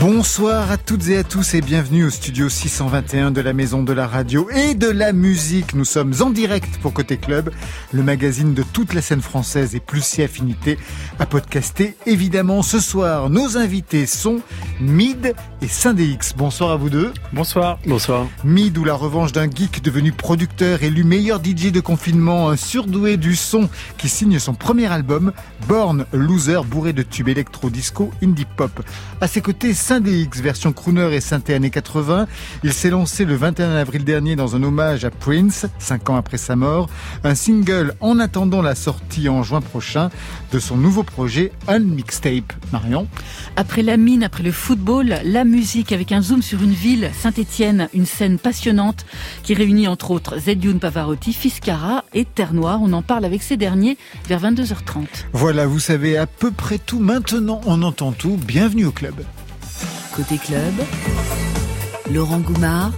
Bon Bonsoir à toutes et à tous et bienvenue au studio 621 de la Maison de la Radio et de la Musique. Nous sommes en direct pour Côté Club, le magazine de toute la scène française et plus si affinité à podcaster. Évidemment, ce soir, nos invités sont Mid et Syndéx. Bonsoir à vous deux. Bonsoir. Bonsoir. Mid ou la revanche d'un geek devenu producteur, élu meilleur DJ de confinement, un surdoué du son qui signe son premier album, Born Loser, bourré de tubes électro-disco indie pop. À ses côtés, Version crooner et synthé années 80. Il s'est lancé le 21 avril dernier dans un hommage à Prince, cinq ans après sa mort. Un single en attendant la sortie en juin prochain de son nouveau projet Unmixtape. Marion? Après la mine, après le football, la musique avec un zoom sur une ville, Saint-Étienne, une scène passionnante qui réunit entre autres Zedioun Pavarotti, Fiscara et Terre Noire. On en parle avec ces derniers vers 22h30. Voilà, vous savez à peu près tout. Maintenant, on entend tout. Bienvenue au club. Côté club, Laurent Goumard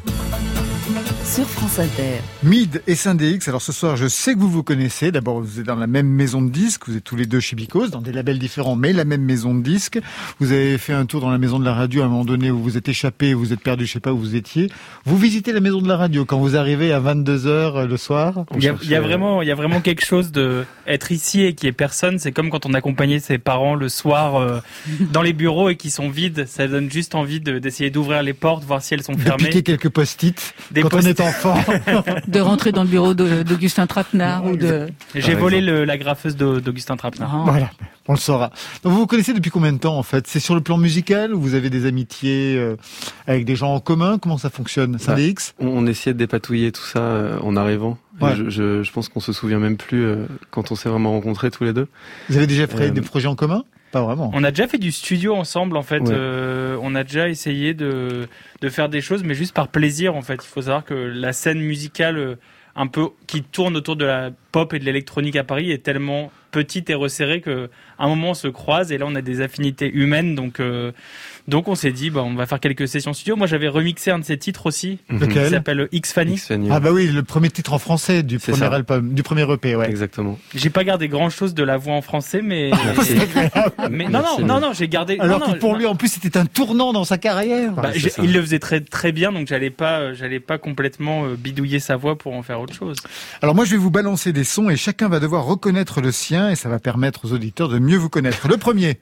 sur France Inter. Mid et Syndéx. Alors ce soir, je sais que vous vous connaissez. D'abord, vous êtes dans la même maison de disques. Vous êtes tous les deux chez Bicos, dans des labels différents, mais la même maison de disques. Vous avez fait un tour dans la maison de la radio à un moment donné où vous êtes échappé, vous êtes perdu, je sais pas où vous étiez. Vous visitez la maison de la radio quand vous arrivez à 22 h le soir? Il y, a, il y a vraiment, il y a vraiment quelque chose de être ici et qui est personne. C'est comme quand on accompagnait ses parents le soir euh, dans les bureaux et qui sont vides. Ça donne juste envie d'essayer d'ouvrir les portes, voir si elles sont fermées. De piquer quelques post-it. Des post enfant. de rentrer dans le bureau d'Augustin Trapenard ou de. J'ai volé le, la graffeuse d'Augustin Trapenard. Ah. Voilà, on le saura. Donc vous vous connaissez depuis combien de temps en fait? C'est sur le plan musical ou vous avez des amitiés euh, avec des gens en commun? Comment ça fonctionne? C'est bah, on, on essayait de dépatouiller tout ça euh, en arrivant. Je, je, je, pense qu'on se souvient même plus euh, quand on s'est vraiment rencontrés tous les deux. Vous avez déjà fait des projets en commun? Pas vraiment. On a déjà fait du studio ensemble en fait. Euh, on a déjà essayé de, de faire des choses, mais juste par plaisir en fait. Il faut savoir que la scène musicale euh, un peu qui tourne autour de la pop et de l'électronique à Paris est tellement petite et resserrée que un moment on se croise et là on a des affinités humaines donc euh, donc on s'est dit, bah, on va faire quelques sessions studio. Moi j'avais remixé un de ses titres aussi, mhm. qui s'appelle X Fanny. Ah bah oui, le premier titre en français du premier album, du premier EP, ouais. Exactement. J'ai pas gardé grand chose de la voix en français, mais, mais non, non, non, non, j'ai gardé. Alors que pour lui, en plus, c'était un tournant dans sa carrière. Bah, il le faisait très très bien, donc j'allais pas, j'allais pas complètement euh, bidouiller sa voix pour en faire autre chose. Alors moi, je vais vous balancer des sons et chacun va devoir reconnaître le sien et ça va permettre aux auditeurs de mieux vous connaître. Le premier.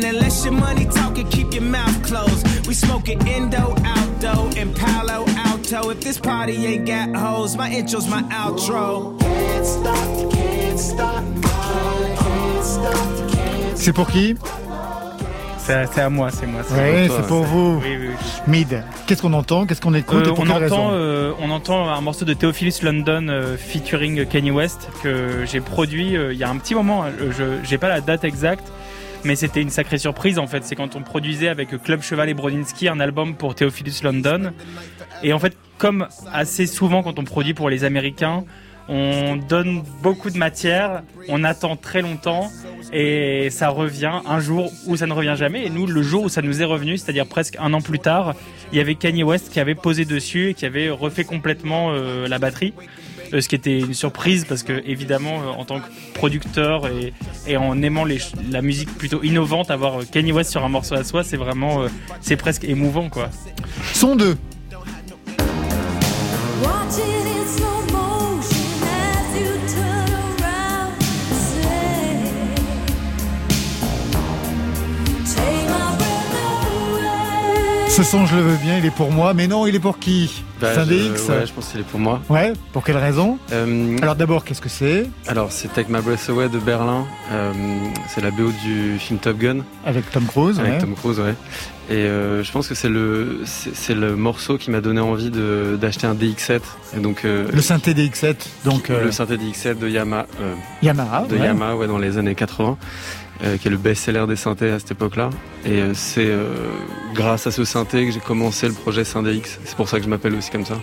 And unless your money talking, keep your mouth closed. We smoking Indo, Aldo, and Palo Alto. If this party ain't got hoes, my intro's my outro. Can't stop, can't stop, can't stop, C'est pour qui c'est à moi, c'est moi. Oui, c'est pour vous. Oui, oui, Mid, qu'est-ce qu'on entend? Qu'est-ce qu'on écoute euh, on, entend, euh, on entend un morceau de Theophilus London euh, featuring Kanye West que j'ai produit il y a un petit moment. Je n'ai pas la date exacte, mais c'était une sacrée surprise en fait. C'est quand on produisait avec Club Cheval et Brodinski un album pour Theophilus London. Et en fait, comme assez souvent quand on produit pour les Américains, on donne beaucoup de matière, on attend très longtemps et ça revient un jour où ça ne revient jamais. Et nous, le jour où ça nous est revenu, c'est-à-dire presque un an plus tard, il y avait Kanye West qui avait posé dessus et qui avait refait complètement euh, la batterie. Euh, ce qui était une surprise parce que évidemment euh, en tant que producteur et, et en aimant les, la musique plutôt innovante, avoir Kanye West sur un morceau à soi, c'est vraiment c'est presque émouvant quoi. Son 2 Ce son, je le veux bien, il est pour moi. Mais non, il est pour qui bah, X Ouais, je pense qu'il est pour moi. Ouais, pour quelle raison euh, Alors d'abord, qu'est-ce que c'est Alors c'est Take My Breath Away de Berlin. Euh, c'est la BO du film Top Gun. Avec Tom Cruise, Avec Tom Cruise, ouais. Et euh, je pense que c'est le c'est le morceau qui m'a donné envie d'acheter un DX7. Et donc le synthé DX7, donc le synthé DX7 de Yamaha. Yamaha, de Yamaha, ouais, dans les années 80. Euh, qui est le best-seller des synthés à cette époque-là. Et euh, c'est euh, grâce à ce synthé que j'ai commencé le projet X. C'est pour ça que je m'appelle aussi comme ça.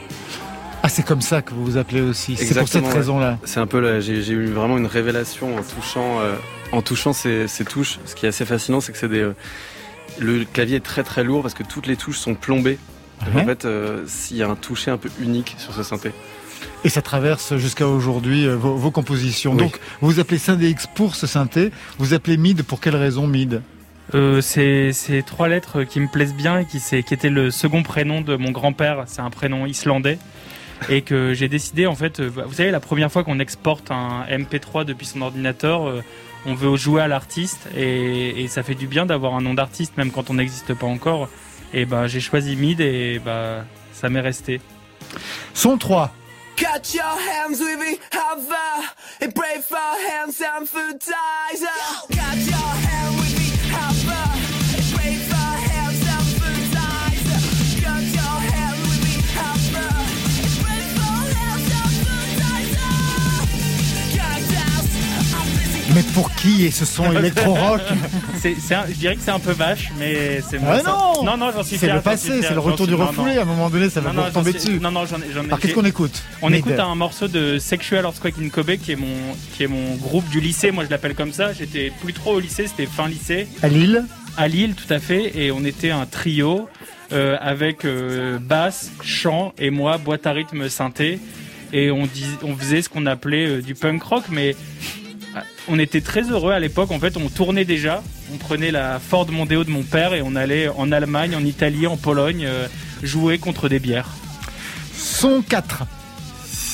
Ah, c'est comme ça que vous vous appelez aussi. C'est pour cette raison-là. C'est un peu j'ai eu vraiment une révélation en touchant, en touchant ces, ces, touches. Ce qui est assez fascinant, c'est que c'est des, le clavier est très très lourd parce que toutes les touches sont plombées. En fait, il y a un toucher un peu unique sur ce synthé. Et ça traverse jusqu'à aujourd'hui euh, vos, compositions. Donc, vous appelez Synthé X pour ce synthé. Vous appelez Mid pour quelle raison Mid euh, c'est trois lettres qui me plaisent bien et qui, c'est- qui était le second prénom de mon grand-père. C'est un prénom islandais. Et que j'ai décidé, en fait, euh, vous savez, la première fois qu'on exporte un MP3 depuis son ordinateur, euh, on veut jouer à l'artiste et, et ça fait du bien d'avoir un nom d'artiste, même quand on n'existe pas encore. Et bah, j'ai choisi Mid et bah, ça m'est resté. Son 3. Cut your hands with me, hover, and pray for hands and food ties. Cut your Mais pour qui est ce son électro-rock je dirais que c'est un peu vache, mais c'est Ah ça- non non, non, j'en suis C'est le passé, c'est le retour du refoulé. À un moment donné, ça va j'en suis- dessus. Non, non, j'en ai, Alors qu'est-ce j'ai- qu'on écoute On écoute un morceau de Sexual Earthquake in Kobe qui est mon qui est mon groupe du lycée. Moi, je l'appelle comme ça. J'étais plus trop au lycée, c'était fin lycée À Lille à Lille, tout à fait. Et on était un trio euh, avec euh, basse, chant et moi boîte à rythme synthé. Et on dis, on faisait ce qu'on appelait euh, du punk rock, mais on était très heureux à l'époque. En fait, on tournait déjà. On prenait la Ford Mondeo de mon père et on allait en Allemagne, en Italie, en Pologne euh, jouer contre des bières. Son 4.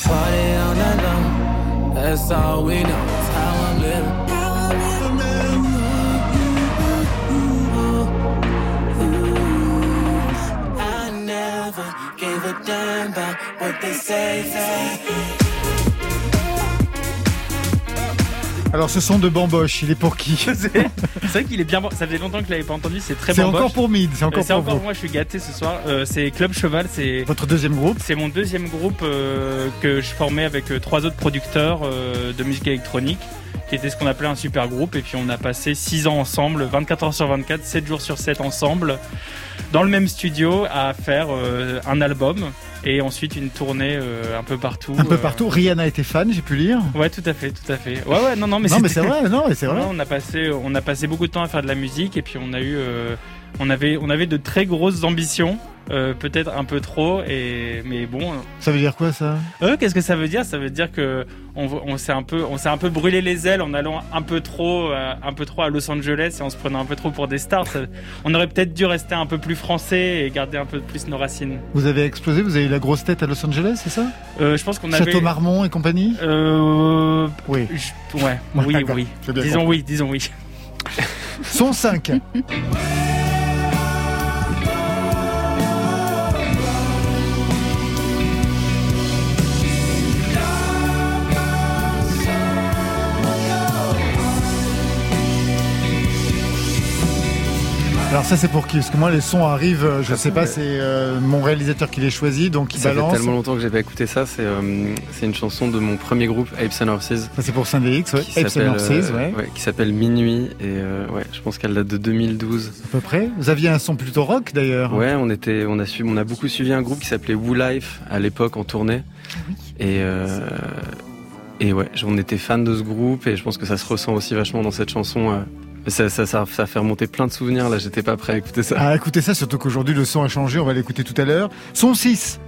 Party all night long, that's all we know is how I'm living. I never gave a damn about what they say. Alors ce son de Bamboche, il est pour qui? C'est c'est vrai qu'il est bien bon. Ça faisait longtemps que je l'avais pas entendu. C'est très C'est bon. encore pour Mid, c'est encore C'est pour encore vous. moi. Je suis gâté ce soir. Euh, c'est Club Cheval. C'est Votre deuxième groupe? c'est mon deuxième groupe euh, que je formais avec euh, trois autres producteurs euh, de musique électronique, qui était ce qu'on appelait un super groupe. Et puis on a passé 6 ans ensemble, 24 heures sur 24, 7 jours sur 7 ensemble, dans le même studio, à faire euh, un album et ensuite une tournée euh, un peu partout. Un peu euh. partout. Rihanna était fan, j'ai pu lire. Ouais, tout à fait, tout à fait. Ouais, ouais, non, non, mais non mais c'était- c'est vrai, non mais c'est vrai. Ouais, on a passé, on a passé beaucoup de temps à faire de la musique et puis on a eu, on avait, on avait de très grosses ambitions, euh, peut-être un peu trop et mais bon. Ça veut dire quoi ça? Euh, qu'est-ce que ça veut dire? Ça veut dire que on, on s'est un peu, on s'est un peu brûlé les ailes en allant un peu trop, euh, un peu trop à Los Angeles et en se prenant un peu trop pour des stars. Ça- on aurait peut-être dû rester un peu plus français et garder un peu plus nos racines. Vous avez explosé, vous avez eu la grosse tête à Los Angeles, c'est ça? Euh, je pense qu'on avait. Château Marmont et compagnie? Euh, Oui. je- ouais, oui, oui. Disons compris. oui, disons oui. Son 5. Alors ça c'est pour qui? Parce que moi les sons arrivent, euh, je sais pas, c'est euh, mon réalisateur qui les choisit, donc il Ça fait balance. tellement longtemps que j'ai pas écouté ça. C'est euh, c'est une chanson de mon premier groupe, Apes and Horses. Ça c'est pour Saint-Dx, ouais. Apes and Horses, ouais. ouais, qui s'appelle Minuit et euh, ouais, je pense qu'elle date de 2012. À peu près. Vous aviez un son plutôt rock d'ailleurs. Ouais, on était, on a suivi, on a beaucoup suivi un groupe qui s'appelait Woo Life à l'époque en tournée. Et euh, et ouais, on était fan de ce groupe et je pense que ça se ressent aussi vachement dans cette chanson. Ça, ça, ça, ça fait remonter plein de souvenirs. Là, j'étais pas prêt à écouter ça. Ah, écoutez ça, surtout qu'aujourd'hui le son a changé, on va l'écouter tout à l'heure. Son 6.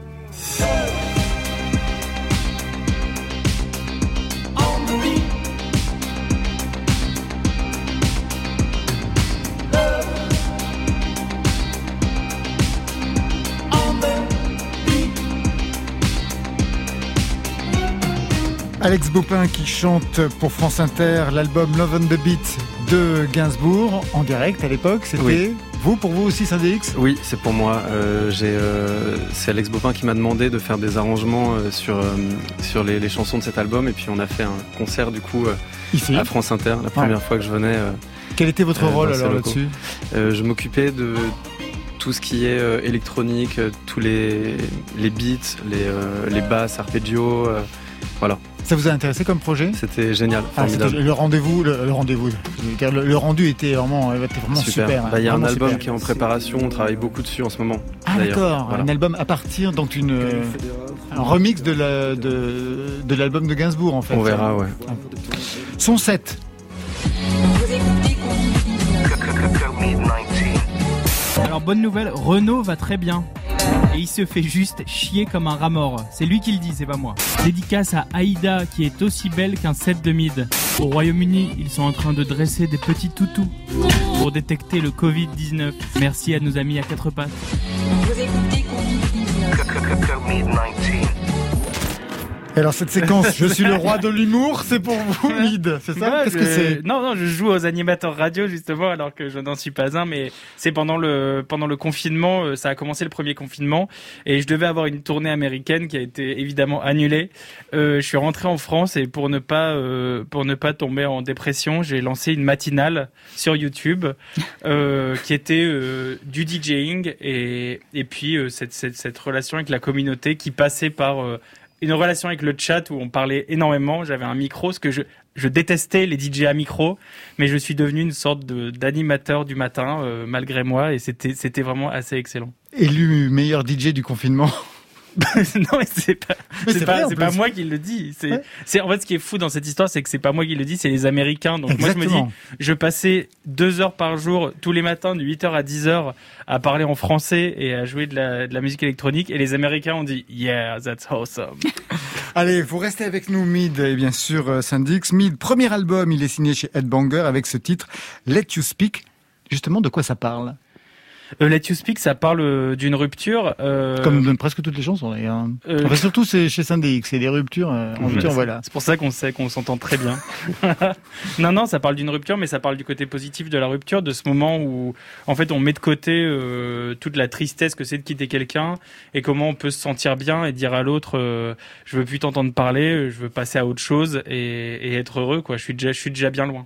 Alex Bopin qui chante pour France Inter l'album Love on the Beat de Gainsbourg en direct à l'époque. C'était Oui. vous pour vous aussi Saint-Dx Oui, c'est pour moi. Euh, euh, c'est Alex Bopin qui m'a demandé de faire des arrangements euh, sur, sur les, les chansons de cet album. Et puis on a fait un concert du coup Ici. à France Inter, la première fois que je venais. Quel était votre rôle alors là-dessus? Je m'occupais de tout ce qui est électronique, tous les, les beats, les, les basses, arpeggios. voilà, Ça vous a intéressé comme projet c'était génial, Ah, le rendez-vous, le, le rendez-vous. Le, le rendu était vraiment, euh, était vraiment super. Bah, Il y a un album super. qui est en préparation, on travaille beaucoup dessus en ce moment. Ah d'accord, Voilà. un album à partir donc une euh, un remix de la de, de l'album de Gainsbourg en fait. On verra, ouais. Son 7. Alors bonne nouvelle, Renault va très bien. Et il se fait juste chier comme un rat mort. C'est lui qui le dit, c'est pas moi. Dédicace à Aïda qui est aussi belle qu'un set de mid. Au Royaume-Uni, ils sont en train de dresser des petits toutous. pour détecter le Covid-19. Merci à nos amis à quatre pattes. Et alors cette séquence, je suis le roi de l'humour, c'est pour vous, Mid, c'est ça Ouais, Qu'est-ce je- que c'est Non, non, je joue aux animateurs radio justement, alors que je n'en suis pas un. Mais c'est pendant le pendant le confinement, euh, ça a commencé le premier confinement, et je devais avoir une tournée américaine qui a été évidemment annulée. Euh, je suis rentré en France et pour ne pas euh, pour ne pas tomber en dépression, j'ai lancé une matinale sur YouTube euh, qui était du DJing et et puis cette, cette cette relation avec la communauté qui passait par une relation avec le chat où on parlait énormément. J'avais un micro, ce que je, je détestais les DJ à micro, mais je suis devenu une sorte d'animateur du matin euh, malgré moi et c'était vraiment assez excellent. Élu meilleur DJ du confinement. non mais c'est pas c'est pas moi qui le dis. C'est Ouais. en fait ce qui est fou dans cette histoire, c'est que c'est pas moi qui le dis, c'est les Américains. Donc moi je me dis, je passais deux heures par jour tous les matins de 8h à 10h à parler en français et à jouer de la, de la musique électronique et les Américains ont dit yeah that's awesome. Allez, vous restez avec nous, Mid, et bien sûr, euh, Sandix. Mid, premier album, il est signé chez Headbanger avec ce titre, Let You Speak. Justement, de quoi ça parle? Euh, Let You Speak, ça parle euh, d'une rupture. euh, Comme presque toutes les chansons, d'ailleurs. euh, Enfin, surtout, c'est chez Sandix, c'est des ruptures. euh, en rupture, voilà. C'est pour ça qu'on sait qu'on s'entend très bien. non, non, ça parle d'une rupture, mais ça parle du côté positif de la rupture, de ce moment où, en fait, on met de côté euh, toute la tristesse que c'est de quitter quelqu'un et comment on peut se sentir bien et dire à l'autre, euh, je veux plus t'entendre parler, je veux passer à autre chose et, et être heureux, quoi. Je suis déjà, je suis déjà bien loin.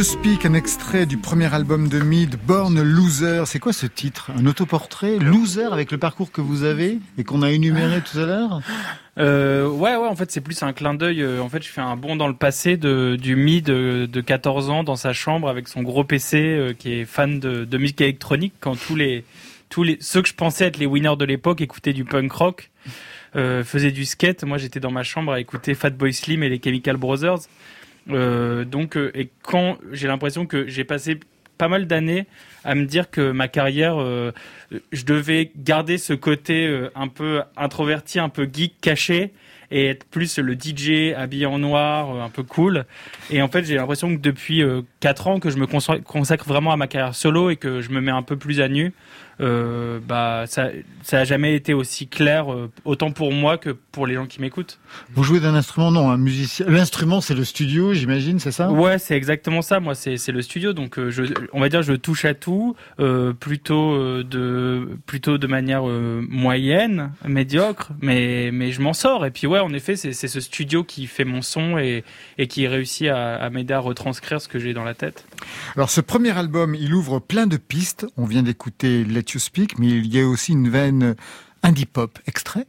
Speak, un extrait du premier album de Mid, Born Loser. C'est quoi ce titre? Un autoportrait? Loser avec le parcours que vous avez et qu'on a énuméré tout à l'heure? Euh, ouais, ouais, en fait, c'est plus un clin d'œil. euh, En fait, je fais un bond dans le passé de, du Mi de, de 14 ans dans sa chambre avec son gros PC euh, qui est fan de, musique électronique quand tous les, tous les, ceux que je pensais être les winners de l'époque écoutaient du punk rock, euh, faisaient du skate. Moi, j'étais dans ma chambre à écouter Fatboy Slim et les Chemical Brothers. Euh, donc, euh, et quand j'ai l'impression que j'ai passé pas mal d'années à me dire que ma carrière, euh, je devais garder ce côté un peu introverti, un peu geek, caché, et être plus le DJ habillé en noir, un peu cool. Et en fait, j'ai l'impression que depuis euh, 4 ans que je me consacre vraiment à ma carrière solo et que je me mets un peu plus à nu. Euh, bah, ça, ça a jamais été aussi clair, euh, autant pour moi que pour les gens qui m'écoutent. Vous jouez d'un instrument Non, un musicien. L'instrument, c'est le studio, j'imagine, c'est ça? Ouais, c'est exactement ça. Moi, c'est c'est le studio, donc euh, je, on va dire, je touche à tout, plutôt de plutôt de manière moyenne, médiocre, mais mais je m'en sors. Et puis ouais, en effet, c'est c'est ce studio qui fait mon son et et qui réussit à, à m'aider à retranscrire ce que j'ai dans la tête. Alors ce premier album, il ouvre plein de pistes. On vient d'écouter Let Mais il y a aussi une veine indie pop. Extrait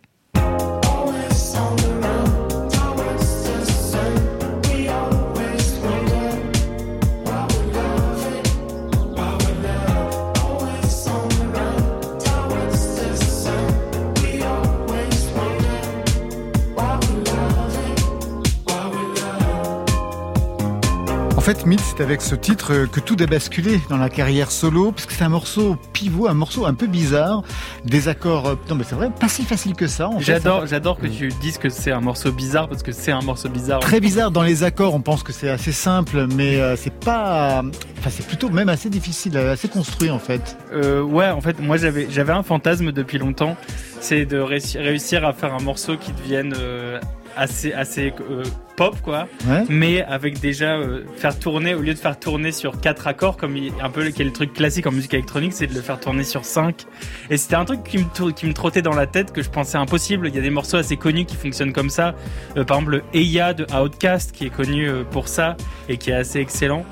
fait, Myth, c'est avec ce titre que tout a basculé dans la carrière solo, parce que c'est un morceau pivot, un morceau un peu bizarre, des accords, euh, non mais c'est vrai, pas si facile que ça. en. J'adore, j'adore que tu dises que c'est un morceau bizarre parce que c'est un morceau bizarre. Très bizarre dans les accords, on pense que c'est assez simple, mais euh, c'est pas, enfin c'est plutôt même assez difficile, assez construit en fait. Euh, ouais, en fait, moi j'avais j'avais un fantasme depuis longtemps, c'est de réussir, réussir à faire un morceau qui devienne euh, assez assez euh, pop quoi, Ouais. mais avec déjà euh, faire tourner au lieu de faire tourner sur quatre accords comme il- un peu quel truc classique en musique électronique, c'est de le faire tourner sur cinq. Et c'était un truc qui me qui me trottait dans la tête que je pensais impossible. Il y a des morceaux assez connus qui fonctionnent comme ça. Euh, par exemple, le Eya de Outcast qui est connu euh, pour ça et qui est assez excellent.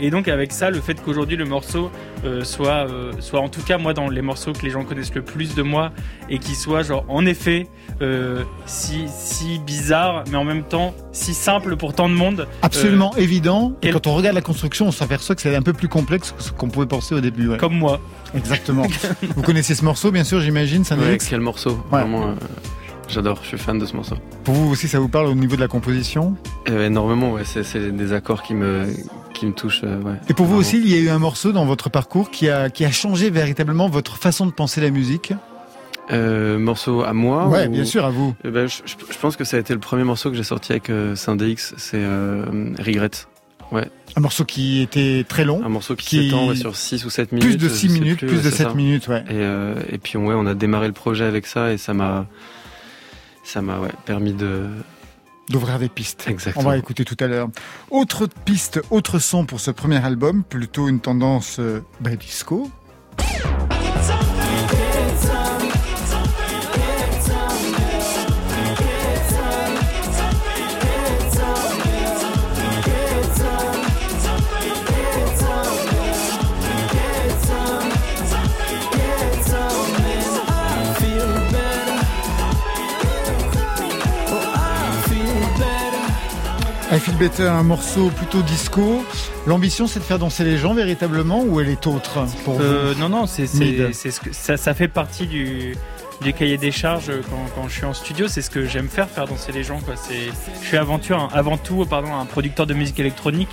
Et donc avec ça, le fait qu'aujourd'hui le morceau soit, soit en tout cas moi dans les morceaux que les gens connaissent le plus de moi et qui soit genre en effet si, si bizarre mais en même temps si simple pour tant de monde. Absolument évident. Et quel- quand on regarde la construction, on s'aperçoit que c'est un peu plus complexe que ce qu'on pouvait penser au début. ouais. Comme moi. Exactement. Vous connaissez ce morceau, bien sûr, j'imagine, ça Ouais, quel morceau. Vraiment, euh, j'adore, je suis fan de ce morceau. Pour vous aussi, ça vous parle au niveau de la composition? Euh, énormément, ouais, c'est, des accords qui me, qui me touchent. euh, ouais. Et pour vous aussi, il y a eu un morceau dans votre parcours qui a, qui a changé véritablement votre façon de penser la musique? Euh, morceau à moi Ouais, ou- bien sûr, à vous. Eh ben, je, pense que ça a été le premier morceau que j'ai sorti avec euh, Syndex, c'est euh, Regret. Un morceau qui était très long, Un morceau qui, Qui- s'étend ouais, sur 6 ou 7 minutes. plus de je 6 sais minutes, plus, plus, ouais, de c'est 7 ça. minutes, ouais. Et, euh, et puis ouais, on a démarré le projet avec ça et ça m'a ça m'a ouais, permis de D'ouvrir des pistes. exactement. On va écouter tout à l'heure. Autre piste, autre son pour ce premier album, plutôt une tendance euh, bah, disco. I Feel Better, un morceau plutôt disco. L'ambition, c'est de faire danser les gens véritablement ou elle est autre pour vous? Euh, non, non, c'est ce que ça, ça fait partie du du cahier des charges quand, quand je suis en studio. C'est ce que j'aime faire, faire danser les gens. Quoi. Je suis aventure, avant tout, pardon, un producteur de musique électronique.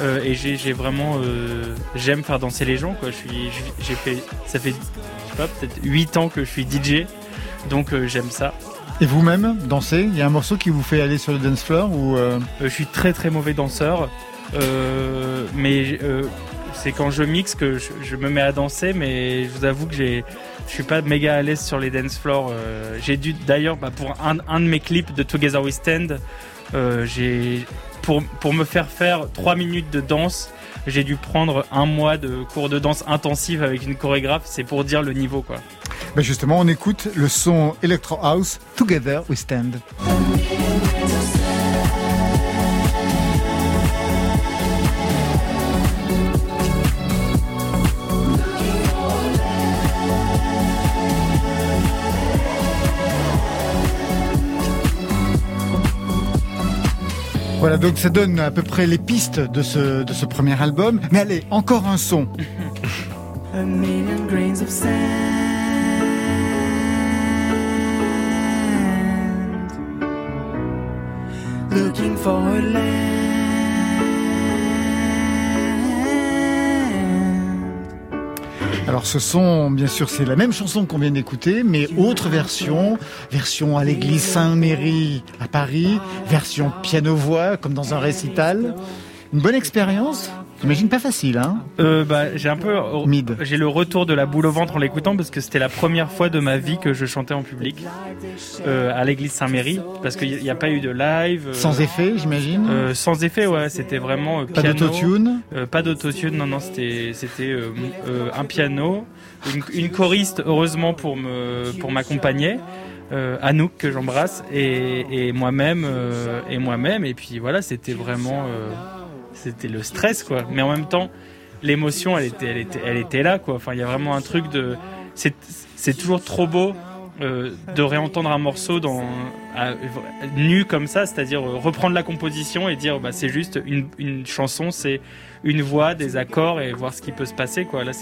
euh, et j'ai vraiment euh, j'aime faire danser les gens quoi. Je suis j'ai fait ça fait je sais pas peut-être 8 ans que je suis DJ. Donc j'aime ça. Et vous-même, danser Il y a un morceau qui vous fait aller sur le dance floor ou euh, Euh, je suis très très mauvais danseur, euh, mais c'est quand je mixe que je, je me mets à danser. Mais je vous avoue que j'ai, je suis pas méga à l'aise sur les dance floors. J'ai dû d'ailleurs bah, pour un, de mes clips de Together We Stand, j'ai pour pour me faire faire trois minutes de danse. J'ai dû prendre un mois de cours de danse intensive avec une chorégraphe, c'est pour dire le niveau quoi. bah justement, on écoute le son Electro House, Together We Stand. Voilà, donc ça donne à peu près les pistes de ce, premier album. Mais allez, encore un son. Looking for a land. Alors ce son, bien sûr, c'est la même chanson qu'on vient d'écouter, mais autre version. Version à l'église Saint-Méry à Paris, version piano-voix, comme dans un récital. Une bonne expérience? J'imagine pas facile, hein Euh, bah, j'ai un peu, Mid. j'ai le retour de la boule au ventre en l'écoutant parce que c'était la première fois de ma vie que je chantais en public euh, à l'église Saint-Méry parce qu'il n'y a pas eu de live. euh, Sans effet, j'imagine sans effet, ouais, c'était vraiment Pas d'autotune pas d'autotune, non, non, c'était, un piano, une, une choriste, heureusement pour m'accompagner, euh, Anouk que j'embrasse, et, et moi-même, euh, et moi-même, et puis voilà, c'était vraiment, euh, c'était le stress, quoi. Mais en même temps, l'émotion, elle était, elle était, elle était là, quoi. Enfin, il y a vraiment un truc de, c'est, toujours trop beau. euh, de réentendre un morceau dans nu comme ça, c'est-à-dire euh, reprendre la composition et dire bah c'est juste une, une chanson, c'est une voix, des accords et voir ce qui peut se passer quoi. Là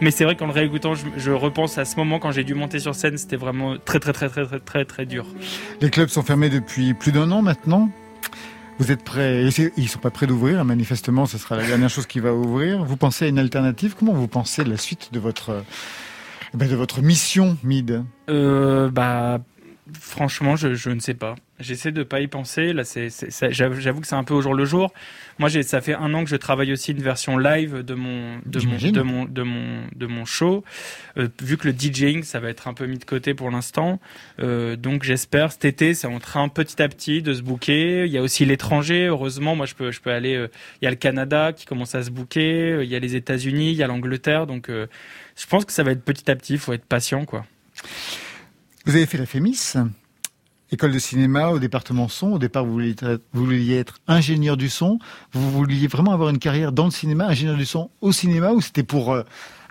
mais c'est vrai qu'en le réécoutant, je, je repense à ce moment quand j'ai dû monter sur scène, c'était vraiment très très très très très très très dur. Les clubs sont fermés depuis plus d'un an maintenant? Vous êtes prêts? C'est- Ils sont pas prêts d'ouvrir. Manifestement, ce sera la dernière chose qui va ouvrir. Vous pensez à une alternative? Comment vous pensez la suite de votre euh, ben, de votre mission, Mid? Euh, bah franchement, je ne sais pas. J'essaie de pas y penser. Là, c'est, ça- j'avoue que c'est un peu au jour le jour. Moi, j'ai, ça fait un an que je travaille aussi une version live de mon, de mon, de mon, de mon, de mon show. Euh, vu que le DJing, ça va être un peu mis de côté pour l'instant. Euh, donc, j'espère cet été, c'est en train petit à petit de se booker. Il y a aussi l'étranger. Heureusement, moi, je peux, je peux aller. euh, il y a le Canada qui commence à se euh, Il y a les États-Unis, il y a l'Angleterre. Donc, je pense que ça va être petit à petit. Il faut être patient, quoi. Vous avez fait la FEMIS, école de cinéma au département son. Au départ, vous vouliez être, être ingénieur du son. Vous vouliez vraiment avoir une carrière dans le cinéma, ingénieur du son au cinéma, ou c'était pour euh,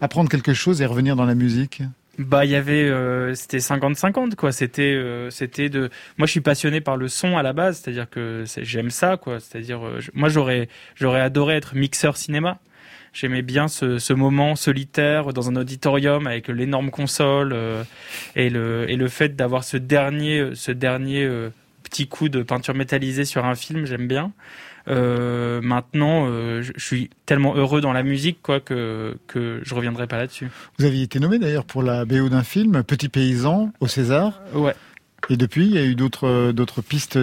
apprendre quelque chose et revenir dans la musique? Bah, il y avait, euh, c'était 50-50 quoi. C'était, euh, c'était de. Moi, je suis passionné par le son à la base, c'est-à-dire que j'aime ça, quoi. C'est-à-dire, moi, j'aurais, j'aurais adoré être mixeur cinéma. J'aimais bien ce, ce moment solitaire dans un auditorium avec l'énorme console euh, et le et le fait d'avoir ce dernier, ce dernier euh, petit coup de peinture métallisée sur un film, j'aime bien. Euh, maintenant, euh, je suis tellement heureux dans la musique, quoi, que que je reviendrai pas là-dessus. Vous aviez été nommé d'ailleurs pour la BO d'un film, Petit Paysan, au César. Ouais. Et depuis, il y a eu d'autres d'autres pistes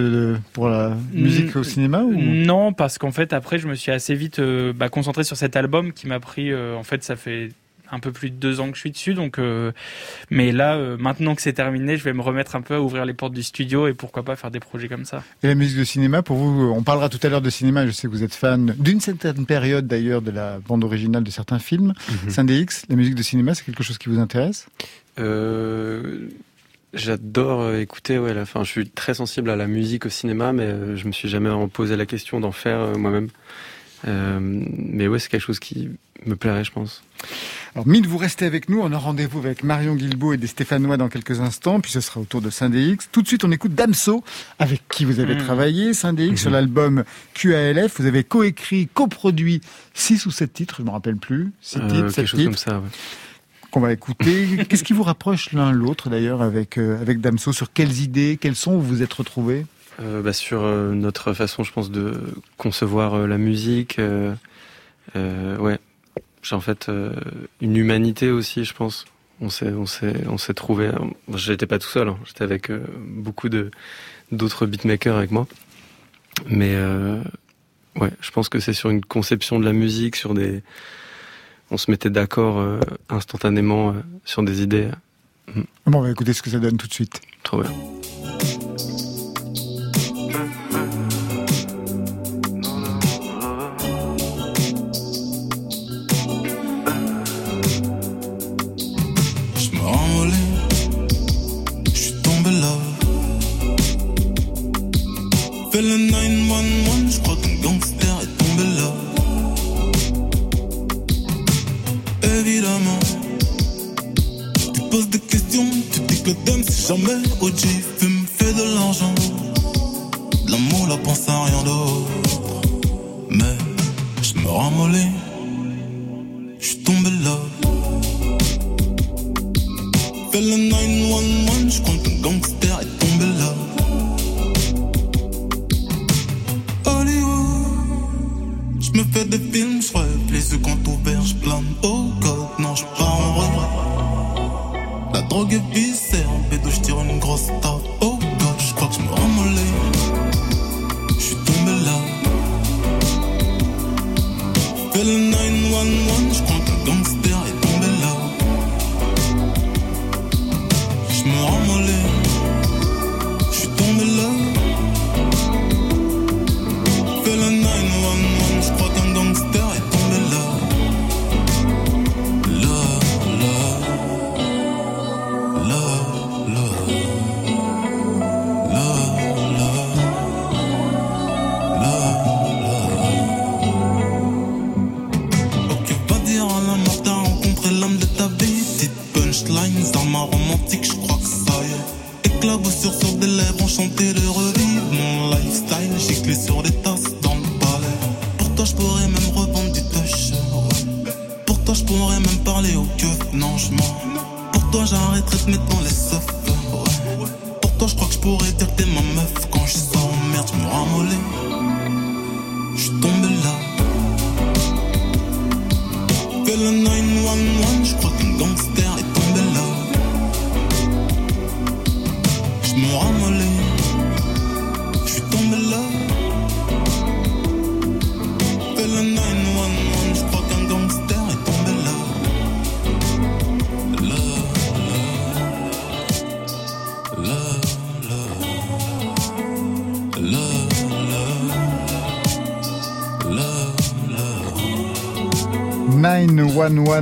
pour la musique Mm, au cinéma ou? Non, parce qu'en fait, après, je me suis assez vite euh, bah, concentré sur cet album qui m'a pris. euh, en fait, ça fait un peu plus de deux ans que je suis dessus. Donc, euh, mais là, euh, maintenant que c'est terminé, je vais me remettre un peu à ouvrir les portes du studio et pourquoi pas faire des projets comme ça. Et la musique de cinéma, pour vous, on parlera tout à l'heure de cinéma, je sais que vous êtes fan d'une certaine période d'ailleurs de la bande originale de certains films. Mhm. Synthé X, la musique de cinéma, c'est quelque chose qui vous intéresse? Euh, J'adore euh, écouter, ouais, la, enfin, je suis très sensible à la musique au cinéma, mais euh, je me suis jamais posé la question d'en faire euh, moi-même. Euh, mais ouais, c'est quelque chose qui me plairait, je pense. Alors, Mille, vous restez avec nous. On a rendez-vous avec Marion Guilbault et des Stéphanois dans quelques instants. Puis ce sera au tour de Syndex. Tout de suite, on écoute Damso, avec qui vous avez Mm. travaillé. Syndex, sur l'album QALF. Vous avez coécrit, coproduit six ou sept titres, je ne me rappelle plus. Six Euh, titres, quelque sept chose comme titres, ça, ouais. Qu'on va écouter. Qu'est-ce qui vous rapproche l'un l'autre, d'ailleurs, avec, euh, avec Damso? Sur quelles idées, quels sons vous vous êtes retrouvés? Euh, bah, sur euh, notre façon, je pense, de concevoir euh, la musique. euh, euh, ouais, j'ai en fait euh, une humanité aussi, je pense. On s'est, on s'est, on s'est trouvé. Bon, j'étais pas tout seul. hein, J'étais avec euh, beaucoup de d'autres beatmakers avec moi. Mais euh, ouais, je pense que c'est sur une conception de la musique, sur des. On se mettait d'accord euh, instantanément euh, sur des idées. Bon, on va écouter ce que ça donne tout de suite. Trop bien. Jamais fume,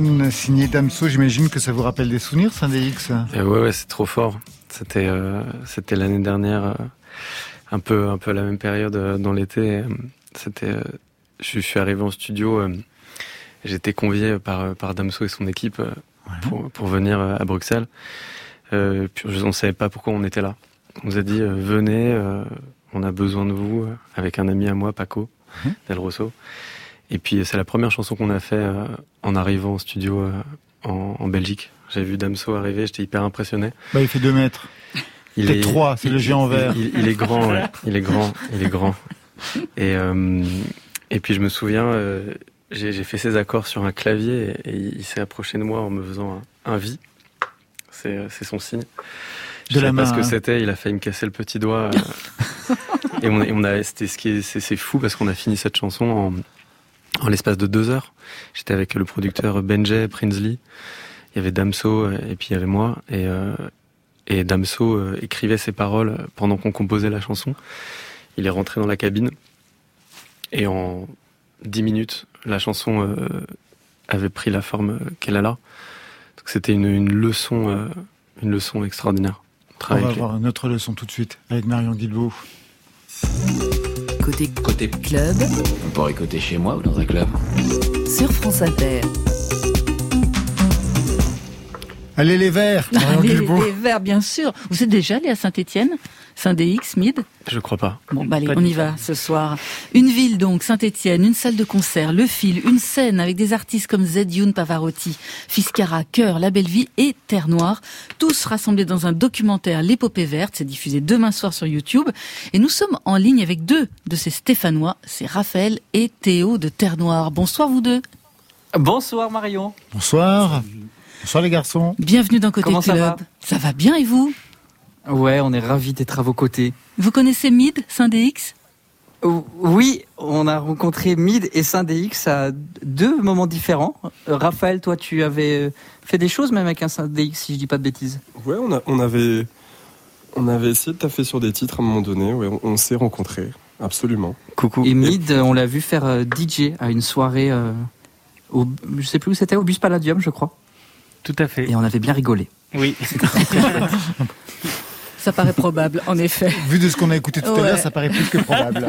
911 signé Damso, j'imagine que ça vous rappelle des souvenirs, Syndéix Et ouais, ouais, c'est trop fort. C'était, euh, c'était l'année dernière, euh, un peu, un peu à la même période euh, dans l'été. C'était, je, je suis arrivé en studio. J'étais convié par, par Damso et son équipe pour, pour venir à Bruxelles. Puis on ne savait pas pourquoi on était là. On nous a dit venez, on a besoin de vous, avec un ami à moi, Paco Mhm. Del Rosso. Et puis c'est la première chanson qu'on a fait euh, en arrivant au studio euh, en, en Belgique. J'ai vu Damso arriver, j'étais hyper impressionné. bah, Il fait 2 mètres. Il Peut-être trois, c'est le géant vert. Il, il est grand, ouais. il est grand, il est grand. Et euh, et puis je me souviens, j'ai fait ses accords sur un clavier et, et il s'est approché de moi en me faisant un, un V. C'est c'est son signe. Je De la savais pas ce que hein. c'était. Il a failli me casser le petit doigt. et on, et on a, c'était ce qui est, c'est fou parce qu'on a fini cette chanson en en l'espace de deux heures. J'étais avec le producteur Benjay Prinsley. Il y avait Damso euh, et puis il y avait moi et euh, Damso euh, écrivait ses paroles pendant qu'on composait la chanson. Il est rentré dans la cabine et en dix minutes, la chanson avait pris la forme qu'elle a là. Donc c'était une, leçon, une leçon extraordinaire. On va avec lui. voir une leçon tout de suite avec Marion Guilbault. Côté Côté club On pourrait écouter chez moi ou dans un club? sur France Inter. Allez les verts, Allez, les verts, bien sûr. Vous êtes déjà allé à Saint-Etienne Saint-Dix, Mid Je crois pas. Bon, bah allez, Pas on y va ce soir. Une ville donc, Saint-Étienne, une salle de concert, le fil, une scène avec des artistes comme Z Youn Pavarotti, Fiscara, Cœur, La Belle Vie et Terre Noire, tous rassemblés dans un documentaire L'épopée verte, c'est diffusé demain soir sur YouTube. Et nous sommes en ligne avec deux de ces Stéphanois, c'est Raphaël et Théo de Terre Noire. Bonsoir vous deux. Bonsoir Marion. Bonsoir. Bonsoir les garçons. Bienvenue dans Côté Comment ça Club. va ça va bien et vous Ouais, on est ravis d'être à vos côtés. Vous connaissez Mid, Saint-DX Ou- Oui, on a rencontré Mid et Saint-DX à deux moments différents. Raphaël, toi, tu avais fait des choses même avec un Saint-DX, si je dis pas de bêtises. Ouais, on, a- on avait, on avait essayé de taffer sur des titres à un moment donné. Ouais, on, on s'est rencontrés, absolument. Coucou. Et Mid, on l'a vu faire euh, DJ à une soirée, euh, au, je sais plus où c'était, au Bus Palladium, je crois. Tout à fait. Et on avait bien rigolé. Oui. Ça paraît probable, en effet. Vu de ce qu'on a écouté tout à l'heure, ça paraît plus que probable.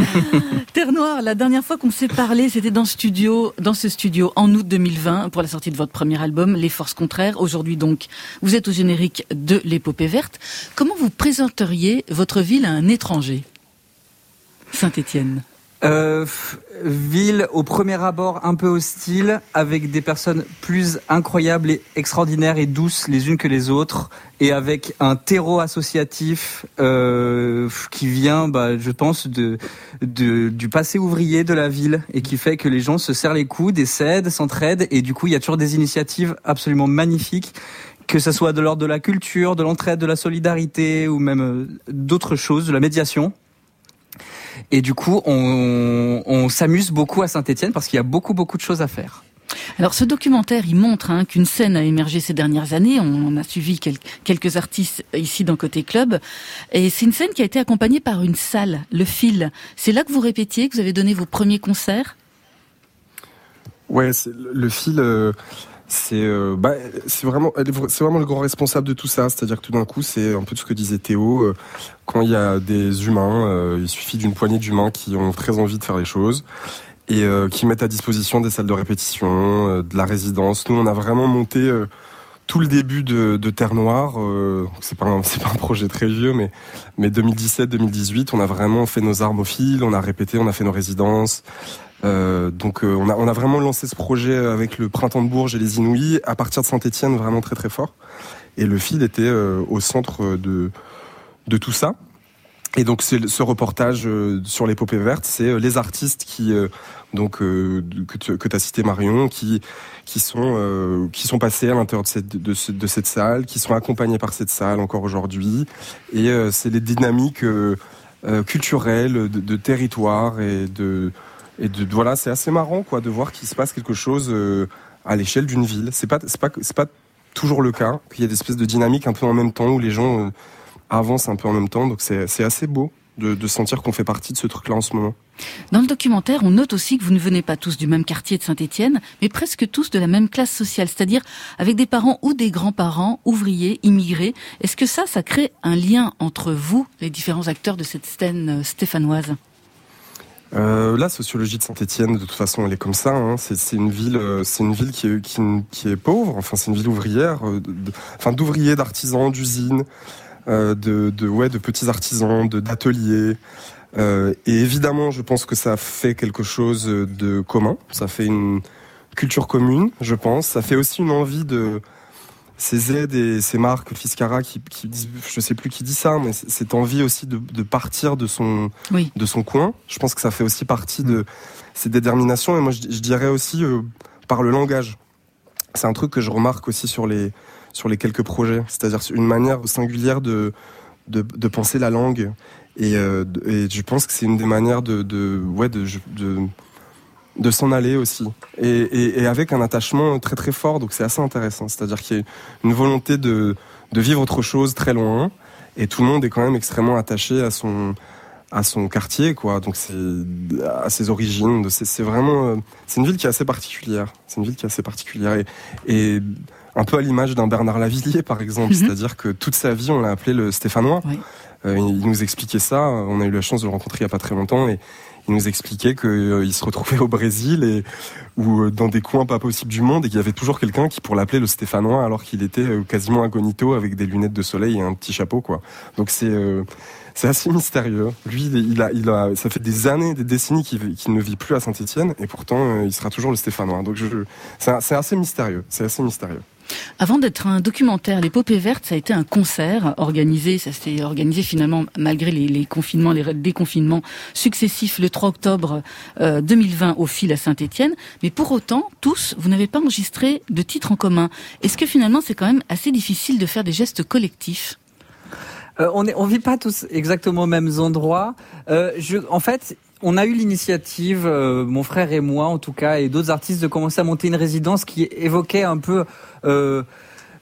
Terre Noire, la dernière fois qu'on s'est parlé, c'était dans, studio, dans ce studio en août 2020 pour la sortie de votre premier album, Les Forces Contraires. Aujourd'hui donc, vous êtes au générique de l'épopée verte. Comment vous présenteriez votre ville à un étranger? Saint-Étienne Euh, ville au premier abord un peu hostile, avec des personnes plus incroyables et extraordinaires et douces les unes que les autres, et avec un terreau associatif euh, qui vient, bah, je pense, de, de, du passé ouvrier de la ville, et qui fait que les gens se serrent les coudes, et s'aident, s'entraident, et du coup il y a toujours des initiatives absolument magnifiques que ce soit de l'ordre de la culture, de l'entraide, de la solidarité ou même euh, d'autres choses, de la médiation. Et du coup, on, on s'amuse beaucoup à Saint-Étienne parce qu'il y a beaucoup, beaucoup de choses à faire. Alors ce documentaire, il montre hein, qu'une scène a émergé ces dernières années. On a suivi quel- quelques artistes ici dans Côté Club. Et c'est une scène qui a été accompagnée par une salle, le fil. C'est là que vous répétiez, que vous avez donné vos premiers concerts? Ouais, c'est- le le fil, euh, c'est euh, bah, c'est vraiment, c'est vraiment le grand responsable de tout ça. C'est-à-dire que tout d'un coup, c'est un peu ce que disait Théo. euh, quand il y a des humains, euh, il suffit d'une poignée d'humains qui ont très envie de faire les choses et euh, qui mettent à disposition des salles de répétition, de la résidence. Nous, on a vraiment monté tout le début de, de Terre Noire. C'est pas c'est pas un projet très vieux, mais mais 2017-2018, on a vraiment fait nos armes au fil. On a répété, on a fait nos résidences. Euh, donc euh, on, a, on a vraiment lancé ce projet avec le Printemps de Bourges et les Inouïs à partir de Saint-Étienne vraiment très très fort. Et le fil était euh, au centre de, de tout ça. Et donc ce reportage euh, sur l'épopée verte, c'est euh, les artistes qui donc que tu as cité Marion, qui qui sont qui sont passés à l'intérieur de cette de, ce- de cette salle, qui sont accompagnés par cette salle encore aujourd'hui. Et c'est les dynamiques culturelles de, de territoire et de et de voilà, c'est assez marrant quoi de voir qu'il se passe quelque chose euh, à l'échelle d'une ville. C'est pas c'est pas c'est pas toujours le cas. Qu'il y a des espèces de dynamiques un peu en même temps où les gens euh, avancent un peu en même temps. Donc c'est c'est assez beau de, de sentir qu'on fait partie de ce truc-là en ce moment. Dans le documentaire, on note aussi que vous ne venez pas tous du même quartier de Saint-Étienne, mais presque tous de la même classe sociale, c'est-à-dire avec des parents ou des grands-parents, ouvriers, immigrés. Est-ce que ça, ça crée un lien entre vous, les différents acteurs de cette scène euh, stéphanoise? Euh, la sociologie de Saint-Étienne, de toute façon, elle est comme ça. Hein. C'est, une ville, euh, c'est une ville qui est, qui, qui est pauvre. Enfin, c'est une ville ouvrière, euh, enfin d'ouvriers, d'artisans, d'usines, euh, de, de ouais, de petits artisans, d'ateliers. Euh, et évidemment, je pense que ça fait quelque chose de commun. Ça fait une culture commune, je pense. Ça fait aussi une envie de ces aides et ces marques Fiscara qui, qui disent, je sais plus qui dit ça, mais cette envie aussi de, de partir de son, Oui. de son coin. Je pense que ça fait aussi partie de ces déterminations. Et moi, je, je dirais aussi euh, par le langage. C'est un truc que je remarque aussi sur les, sur les quelques projets. C'est-à-dire une manière singulière de, de, de penser la langue. Et, euh, et je pense que c'est une des manières de, de, ouais, de, de, de s'en aller aussi. Et, et, et avec un attachement très très fort. Donc c'est assez intéressant. C'est-à-dire qu'il y a une volonté de, de vivre autre chose très loin. Et tout le monde est quand même extrêmement attaché à son, à son quartier, quoi. Donc c'est à ses origines. C'est vraiment, euh, c'est une ville qui est assez particulière. C'est une ville qui est assez particulière et, et un peu à l'image d'un Bernard Lavillier, par exemple. Mhm. C'est-à-dire que toute sa vie, on l'a appelé le Stéphanois. Oui. Euh, il nous expliquait ça. On a eu la chance de le rencontrer il y a pas très longtemps et il nous expliquait qu'il se retrouvait au Brésil ou euh, dans des coins pas possibles du monde et qu'il y avait toujours quelqu'un qui pour l'appeler le Stéphanois alors qu'il était euh, quasiment incognito avec des lunettes de soleil et un petit chapeau quoi. Donc c'est euh, assez mystérieux. Lui, il, a, ça fait des années, des décennies qu'il ne vit plus à Saint-Étienne et pourtant euh, il sera toujours le Stéphanois. Donc c'est assez mystérieux. C'est assez mystérieux. Avant d'être un documentaire, l'épopée verte, ça a été un concert organisé, ça s'est organisé finalement malgré les, confinements, les déconfinements successifs le 3 octobre euh, 2020 au fil à Saint-Étienne. Mais pour autant, tous, vous n'avez pas enregistré de titre en commun. Est-ce que finalement c'est quand même assez difficile de faire des gestes collectifs? Euh, on on vit pas tous exactement aux mêmes endroits. Euh, en fait, on a eu l'initiative, euh, mon frère et moi en tout cas, et d'autres artistes, de commencer à monter une résidence qui évoquait un peu euh,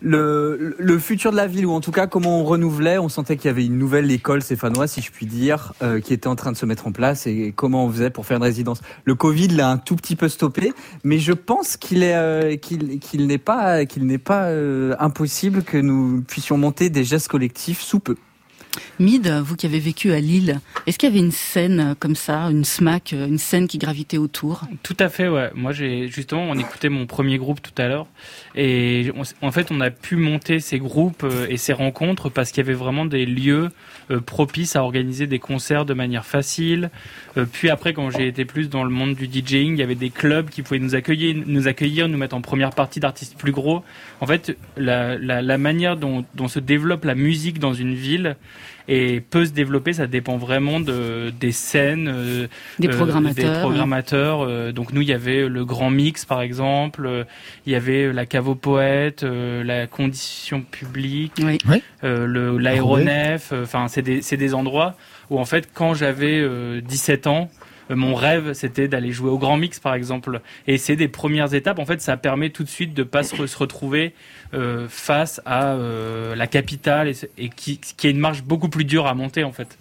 le, le futur de la ville, ou en tout cas comment on renouvelait. On sentait qu'il y avait une nouvelle école stéphanoise, si je puis dire, euh, qui était en train de se mettre en place, et comment on faisait pour faire une résidence. Le Covid l'a un tout petit peu stoppé, mais je pense qu'il est euh, qu'il n'est pas qu'il n'est pas euh, impossible que nous puissions monter des gestes collectifs sous peu. Mid, vous qui avez vécu à Lille, est-ce qu'il y avait une scène comme ça, une smack, euh, une scène qui gravitait autour? Tout à fait, ouais. Moi, j'ai justement, on écoutait mon premier groupe tout à l'heure, et en fait, on a pu monter ces groupes euh, et ces rencontres parce qu'il y avait vraiment des lieux euh, propices à organiser des concerts de manière facile. Euh, Puis après, quand j'ai été plus dans le monde du DJing, il y avait des clubs qui pouvaient nous accueillir, nous mettre en première partie d'artistes plus gros. En fait, la, manière dont se développe la musique dans une ville et peut se développer, ça dépend vraiment de, des scènes, euh, Des euh, programmateurs, des programmateurs. euh, donc nous, il y avait le Grand Mix, par exemple. il y avait la Cave aux Poètes, euh, la Condition Publique, Oui. Euh, l'aéronef. Enfin, c'est des c'est des endroits où en fait, quand j'avais euh, 17 ans. Euh, Mon rêve, c'était d'aller jouer au Grand Mix, par exemple. Et c'est des premières étapes. En fait, ça permet tout de suite de pas se, re- se retrouver euh, face à euh, la capitale et, qui, qui est une marche beaucoup plus dure à monter, en fait.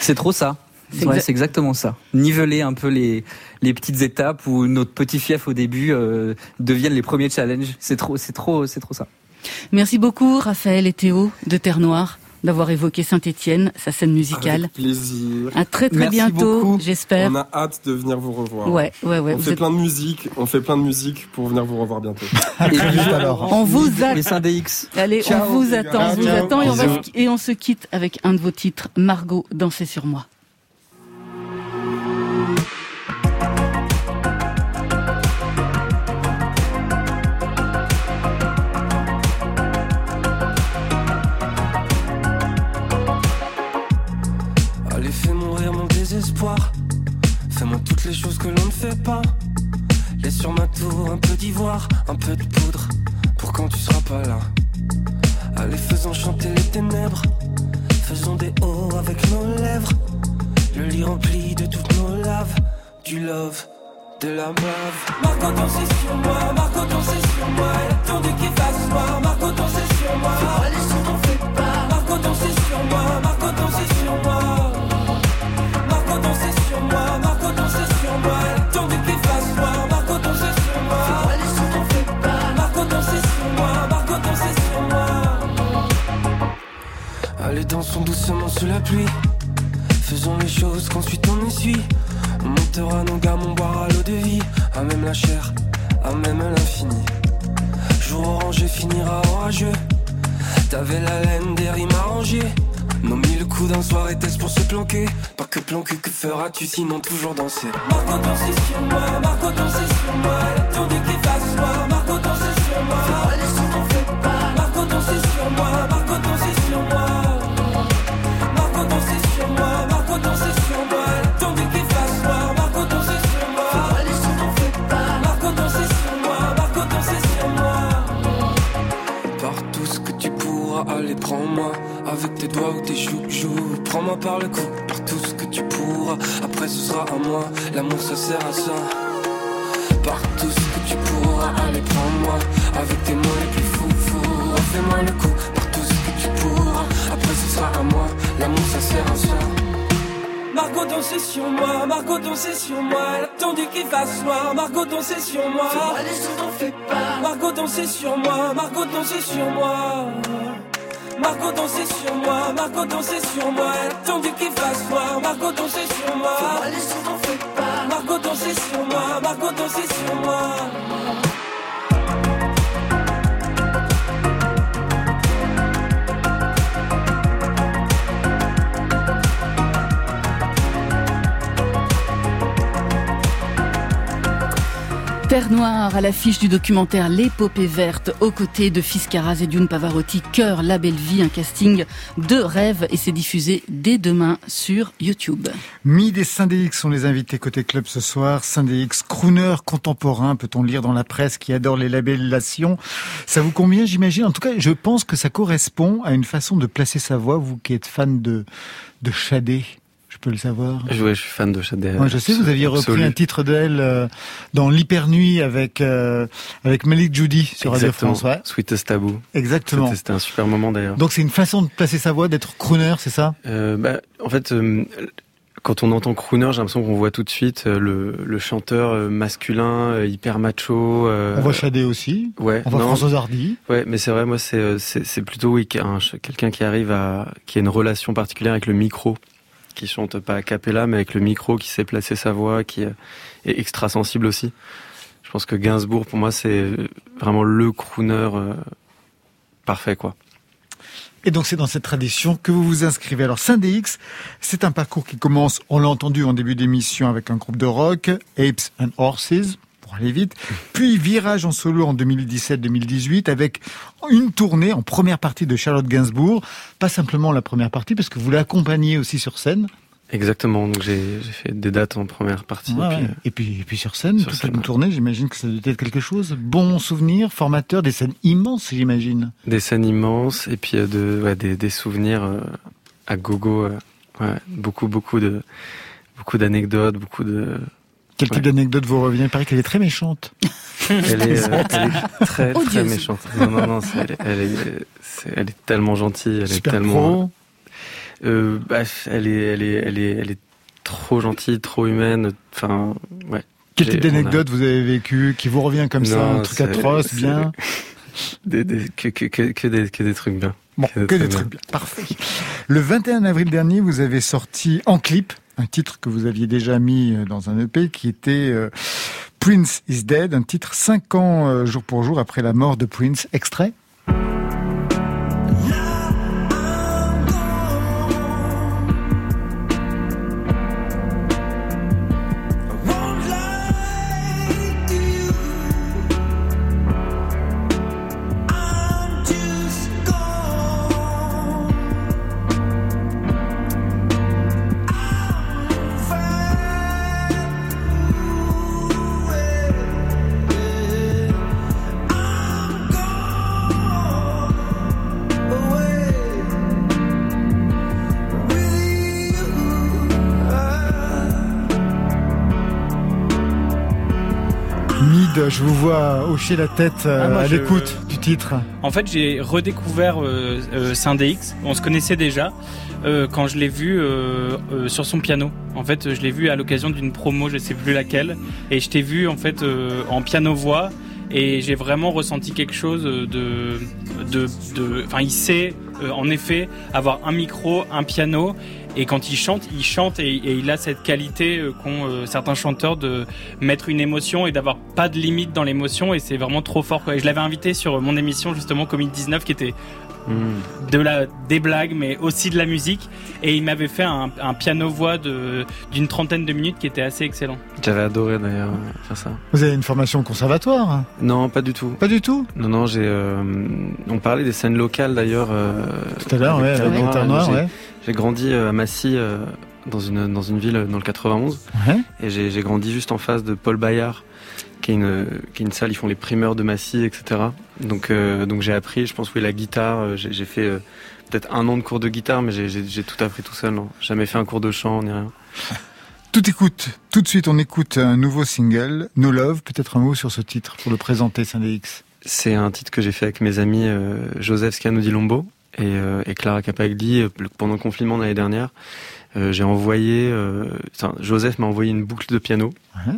C'est trop ça. C'est Ouais, exa- c'est exactement ça. Niveler un peu les, les petites étapes où notre petit fief au début euh, deviennent les premiers challenges. C'est trop, c'est trop, c'est trop ça. Merci beaucoup, Raphaël et Théo de Terre Noire, d'avoir évoqué Saint-Étienne, sa scène musicale. Avec plaisir. À très très Merci bientôt, j'espère. On a hâte de venir vous revoir. Ouais, ouais, ouais. On vous fait êtes- plein de musique, on fait plein de musique pour venir vous revoir bientôt. Et Juste alors. On vous les attend. Allez, Ciao, on vous attend, on vous attend et on, va Bisous. se- et on se quitte avec un de vos titres, Margot, dansez sur moi. Feras-tu sinon toujours danser Avec tes mots les plus fous, fous Fais-moi le coup, par tout ce que tu pourras Après ce sera à moi, l'amour ça sert à ça Margot dansez sur moi, Margot dansez sur moi Elle attendait qu'il fasse noir, Margot dansez sur moi Allez, si t'en fais pas Margot dansez sur moi, Margot dansez sur moi Margot dansez sur moi, Margot dansez sur moi Elle attendait qu'il fasse noir, Margot dansez sur moi Allez, si t'en fais pas Margot dansez sur moi, Margot dansez sur moi Terre Noire à l'affiche du documentaire L'épopée verte aux côtés de Fiscaraz et Dune Pavarotti, Cœur, la belle vie, un casting de rêve et c'est diffusé dès demain sur YouTube. Mid et Syndéix sont les invités côté club ce soir. Syndéix, crooner contemporain, peut-on lire dans la presse, qui adore les labellations. Ça vous convient, j'imagine? En tout cas, je pense que ça correspond à une façon de placer sa voix, vous qui êtes fan de, de Shadé. Je peux le savoir. Ouais, je suis fan de Shadé. Moi, je sais, vous aviez repris un titre d'elle euh, dans l'hypernuit avec euh, avec Malik Judy sur Radio. France. Ouais. Sweetest Taboo. Exactement. C'était- un super moment d'ailleurs. Donc c'est une façon de placer sa voix, d'être crooner, c'est ça? Euh, bah, en fait, euh, quand on entend crooner, j'ai l'impression qu'on voit tout de suite le, le chanteur masculin, hyper macho. euh, On voit Shadé aussi. Ouais, On voit non. Françoise Hardy. Ouais, mais c'est vrai, moi, c'est c'est plutôt oui, quelqu'un qui arrive à qui a une relation particulière avec le micro, qui chante pas a cappella, mais avec le micro, qui sait placer sa voix, qui est extra sensible aussi. Je pense que Gainsbourg, pour moi, c'est vraiment le crooner euh, parfait, quoi. Et donc c'est dans cette tradition que vous vous inscrivez. Alors Saint-DX, c'est un parcours qui commence, on l'a entendu en début d'émission avec un groupe de rock, Apes and Horses, pour aller vite, puis virage en solo en 2017-2018 avec une tournée en première partie de Charlotte Gainsbourg, pas simplement la première partie parce que vous l'accompagnez aussi sur scène. Exactement. Donc j'ai fait des dates en première partie. Ouais, et puis, et, puis, et puis sur scène, Sur toute scène, une ouais. tournée, j'imagine que ça doit être quelque chose. Bon souvenir, formateur, des scènes immenses, j'imagine. Des scènes immenses et puis euh, de, ouais, des, des souvenirs euh, à gogo. euh, ouais, beaucoup, beaucoup de, beaucoup d'anecdotes, beaucoup de. Quel type Ouais. d'anecdote vous revient? Il paraît qu'elle est très méchante. Elle est, euh, elle est très, très méchante. Non, non, non, elle, est- elle est, elle est tellement gentille. Elle est Super tellement. pro. Euh, bah, elle est, elle est, elle est, elle est trop gentille, trop humaine. Enfin, ouais. Quel type a- d'anecdote vous avez vécu qui vous revient comme ça, un truc atroce, bien? Des, des- que, que, que, que des, que des trucs bien. Bon, Que des trucs bien. Parfait. Le 21 avril dernier, vous avez sorti en clip un titre que vous aviez déjà mis euh, dans un EP qui était euh, Prince is Dead, un titre cinq ans euh, jour pour jour après la mort de Prince. Extrait je vous vois hocher la tête euh, Ah, moi, à je- l'écoute du titre. En fait, j'ai redécouvert euh, euh, Saint-DX. On se connaissait déjà euh, quand je l'ai vu euh, euh, sur son piano. En fait, je l'ai vu à l'occasion d'une promo, je sais plus laquelle, et je t'ai vu en fait euh, en piano voix. Et j'ai vraiment ressenti quelque chose de, de, enfin, il sait euh, en effet avoir un micro, un piano, et quand il chante, il chante et, il a cette qualité euh, qu'ont euh, certains chanteurs de mettre une émotion et d'avoir pas de limite dans l'émotion et c'est vraiment trop fort. Et je l'avais invité sur mon émission justement Comic 19 qui était De la des blagues mais aussi de la musique et il m'avait fait un, un piano voix de d'une trentaine de minutes qui était assez excellent. J'avais adoré d'ailleurs faire ça. Vous avez une formation au conservatoire hein Non, pas du tout. Pas du tout Non, non, j'ai. euh, on parlait des scènes locales d'ailleurs. euh, Tout à l'heure, ouais, J'ai- ouais. J'ai grandi euh, à Massy, euh, dans une dans une ville dans le 91, Ouais. et j'ai j'ai grandi juste en face de Paul Bayard, qui est une qui est une salle. Ils font les primeurs de Massy, etc. Donc euh, donc j'ai appris, je pense oui, la guitare. euh, J'ai fait euh, peut-être un an de cours de guitare, mais j'ai tout appris tout seul. Non. Jamais fait un cours de chant ni rien. Tout écoute. Tout de suite, on écoute un nouveau single, No Love. Peut-être un mot sur ce titre pour le présenter, Saint-DX. C'est un titre que j'ai fait avec mes amis euh, Joseph Scano di Lombo et, et Clara Capagli pendant le confinement l'année dernière. J'ai envoyé, Joseph m'a envoyé une boucle de piano. Ouais.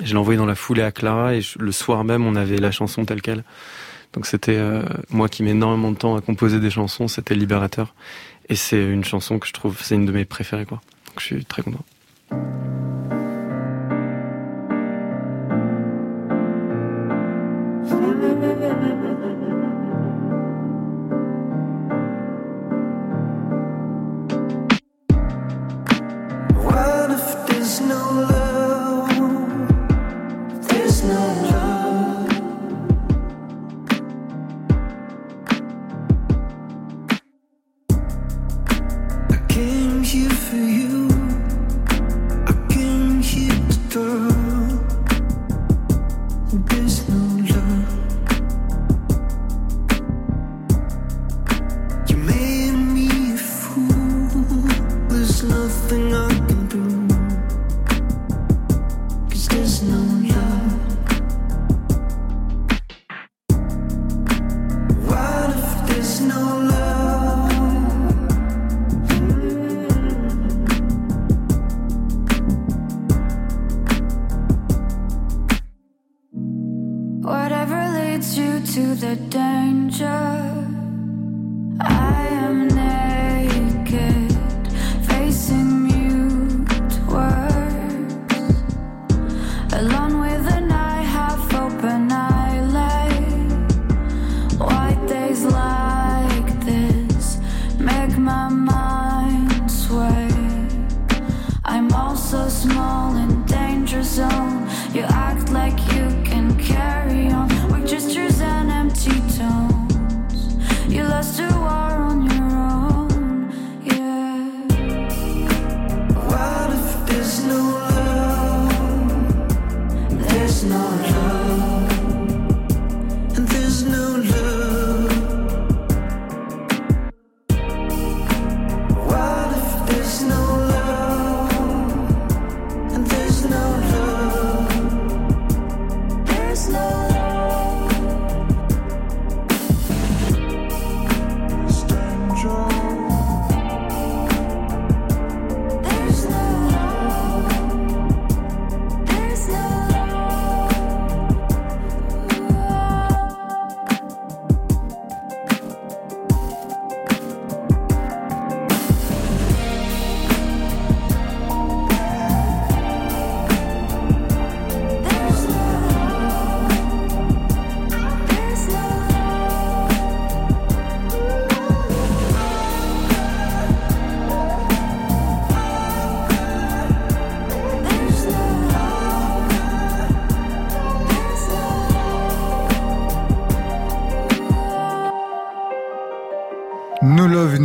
Je l'ai envoyé dans la foulée à Clara et le soir même on avait la chanson telle quelle. Donc c'était euh, moi qui mets énormément de temps à composer des chansons, c'était libérateur. Et c'est une chanson que je trouve, c'est une de mes préférées quoi. Donc je suis très content.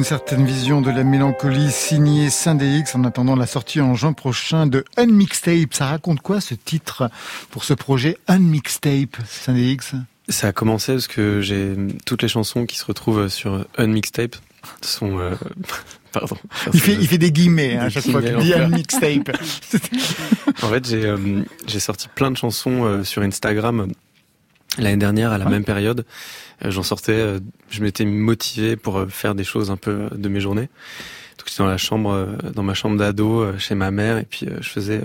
Certaine vision de la mélancolie signée Saint-DX en attendant la sortie en juin prochain de Unmixtape. Ça raconte quoi ce titre pour ce projet Unmixtape, Saint-DX Ça a commencé parce que j'ai toutes les chansons qui se retrouvent sur Unmixtape sont euh, pardon. il fait, il fait des guillemets hein, à chaque fois qu'il dit Unmixtape. En fait, j'ai euh, j'ai sorti plein de chansons euh, sur Instagram l'année dernière à la même période. Euh, J'en sortais, euh, je m'étais motivé pour euh, faire des choses un peu de mes journées. Donc j'étais dans la chambre, dans ma chambre d'ado chez ma mère et puis je faisais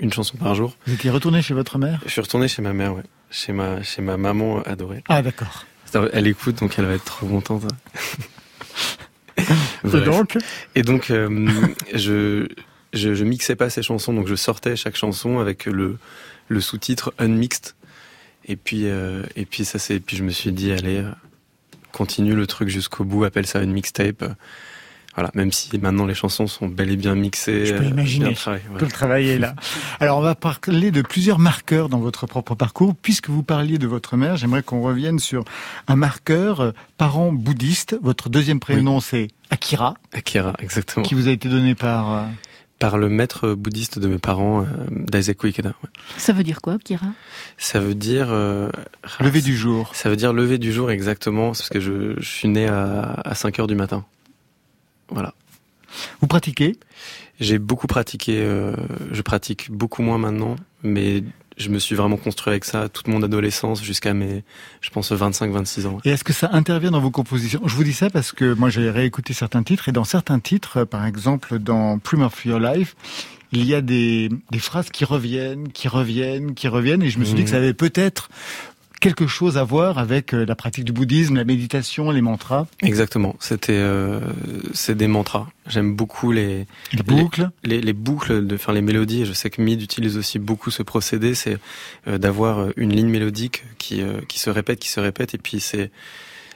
une chanson par jour. Vous étiez retourné chez votre mère? Je suis retourné chez ma mère, ouais, chez ma chez ma maman adorée. Ah d'accord. Elle écoute, donc elle va être trop contente. Et Bref. donc? Et donc, euh, je, je, je mixais pas ces chansons, donc je sortais chaque chanson avec le, le sous-titre unmixed. Et puis, euh, et puis ça c'est, puis je me suis dit, allez, continue le truc jusqu'au bout, appelle ça une mixtape. Voilà, même si maintenant les chansons sont bel et bien mixées. Je peux euh, imaginer. Tout voilà. le travail est là. Alors, on va parler de plusieurs marqueurs dans votre propre parcours. Puisque vous parliez de votre mère, j'aimerais qu'on revienne sur un marqueur euh, parent bouddhiste. Votre deuxième prénom, c'est Akira, Akira, exactement. qui vous a été donné par... Par le maître bouddhiste de mes parents, euh, Daisaku Ikeda. ouais. Ça veut dire quoi, Kira? Ça veut dire euh, Lever du jour. Ça veut dire lever du jour exactement, parce que je, je suis né à, à 5 heures du matin. Voilà. Vous pratiquez? J'ai beaucoup pratiqué, euh, je pratique beaucoup moins maintenant, mais je me suis vraiment construit avec ça toute mon adolescence jusqu'à mes, je pense, 25-26 ans. Et est-ce que ça intervient dans vos compositions? Je vous dis ça parce que moi j'ai réécouté certains titres et dans certains titres, euh, par exemple dans Prime of Your Life, il y a des, des phrases qui reviennent, qui reviennent, qui reviennent et je me suis dit que ça avait peut-être quelque chose à voir avec euh, la pratique du bouddhisme, la méditation, les mantras. Exactement. C'était, euh, c'est des mantras. J'aime beaucoup les, Les boucles. les, les boucles de faire les mélodies. Je sais que Mid utilise aussi beaucoup ce procédé, c'est euh, d'avoir euh, une ligne mélodique qui euh, qui se répète, qui se répète, et puis c'est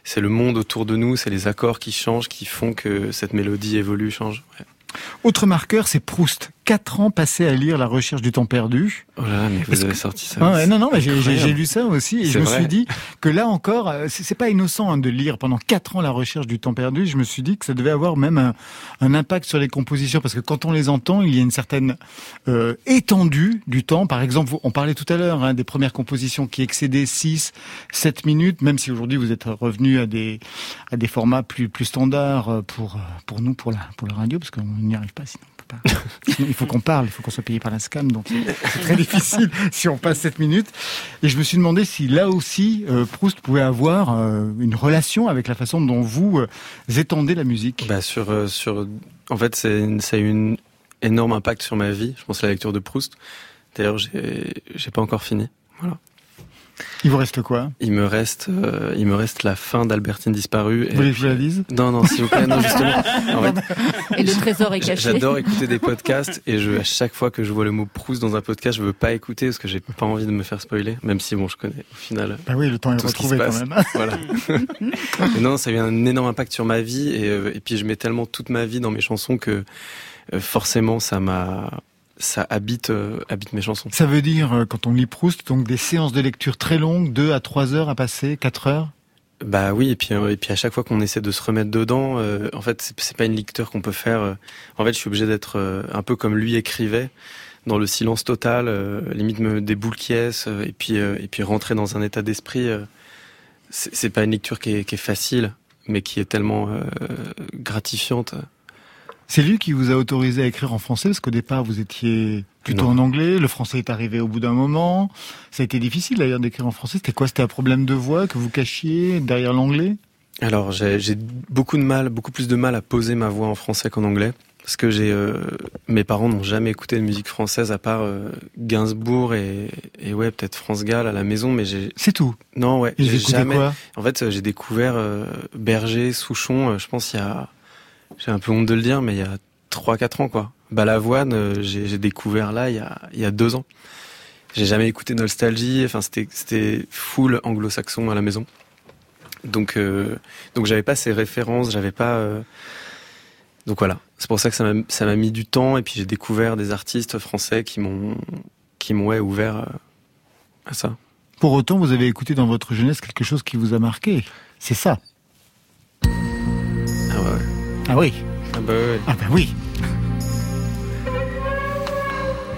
c'est le monde autour de nous, c'est les accords qui changent, qui font que cette mélodie évolue, change. Ouais. Autre marqueur, c'est Proust. Quatre ans passés à lire La recherche du temps perdu. Oh là là, mais vous avez que- sorti ça. Ah non, non, mais j'ai- lu ça aussi et je me vrai. suis dit que là encore, euh, c'est pas innocent hein, de lire pendant quatre ans la recherche du temps perdu. Je me suis dit que ça devait avoir même un, un impact sur les compositions parce que quand on les entend, il y a une certaine euh, étendue du temps. Par exemple, on parlait tout à l'heure hein, des premières compositions qui excédaient 6, 7 minutes, même si aujourd'hui vous êtes revenu à des à des formats plus plus standards euh, pour pour nous pour la pour la radio parce qu'on n'y arrive pas sinon. Pas. Sinon, il faut qu'on parle, il faut qu'on soit payé par la SCAM, donc c'est- très difficile si on passe 7 minutes. Et je me suis demandé si là aussi euh, Proust pouvait avoir euh, une relation avec la façon dont vous euh, étendez la musique. Bah sur euh, sur en fait c'est une- ça a eu un énorme impact sur ma vie. Je pense à la lecture de Proust. D'ailleurs j'ai pas encore fini. Voilà. Il vous reste quoi? Il me reste, euh, il me reste la fin d'Albertine disparue. Vous voulez que je la lise Non, non, s'il vous plaît, non, justement. En fait, Et le trésor est caché. J'adore écouter des podcasts et je, à chaque fois que je vois le mot Proust dans un podcast, je veux pas écouter parce que j'ai pas envie de me faire spoiler, même si bon, je connais au final. Bah oui, le temps est retrouvé quand même. Voilà. Mais non, ça a eu un énorme impact sur ma vie et, euh, et puis je mets tellement toute ma vie dans mes chansons que euh, forcément ça m'a, ça habite, euh, habite mes chansons. Ça veut dire, euh, quand on lit Proust, donc des séances de lecture très longues, 2 à 3 heures à passer, 4 heures? Bah oui, et puis euh, et puis à chaque fois qu'on essaie de se remettre dedans, euh, en fait c'est c'est pas une lecture qu'on peut faire. en fait, je suis obligé d'être euh, un peu comme lui écrivait, dans le silence total, euh, limite me des boules qui et puis et puis rentrer dans un état d'esprit. c'est c'est pas une lecture qui est, qui est facile, mais qui est tellement gratifiante. C'est lui qui vous a autorisé à écrire en français, parce qu'au départ vous étiez plutôt Non. en anglais, le français est arrivé au bout d'un moment. Ça a été difficile d'ailleurs d'écrire en français. C'était quoi? C'était un problème de voix que vous cachiez derrière l'anglais? Alors j'ai beaucoup de mal, beaucoup plus de mal à poser ma voix en français qu'en anglais. Parce que j'ai, euh, mes parents n'ont jamais écouté de musique française à part euh, Gainsbourg et, et ouais peut-être France Gall à la maison, mais j'ai. C'est tout. Non ouais. J'ai jamais. quoi? En fait, euh, j'ai découvert euh, Berger, Souchon. je pense il y a, j'ai un peu honte de le dire, mais il y a trois quatre ans quoi. Balavoine, euh, j'ai découvert là il y a il y a deux ans. J'ai jamais écouté Nostalgie. Enfin c'était full anglo-saxon à la maison. Donc euh, donc j'avais pas ces références, j'avais pas. euh, Donc voilà, c'est pour ça que ça m'a ça m'a mis du temps et puis j'ai découvert des artistes français qui m'ont qui m'ont ouais, ouvert euh, à ça. Pour autant, vous avez écouté dans votre jeunesse quelque chose qui vous a marqué. C'est ça. Ah ouais. ouais. Ah oui. Ah bah ouais. Ah bah oui.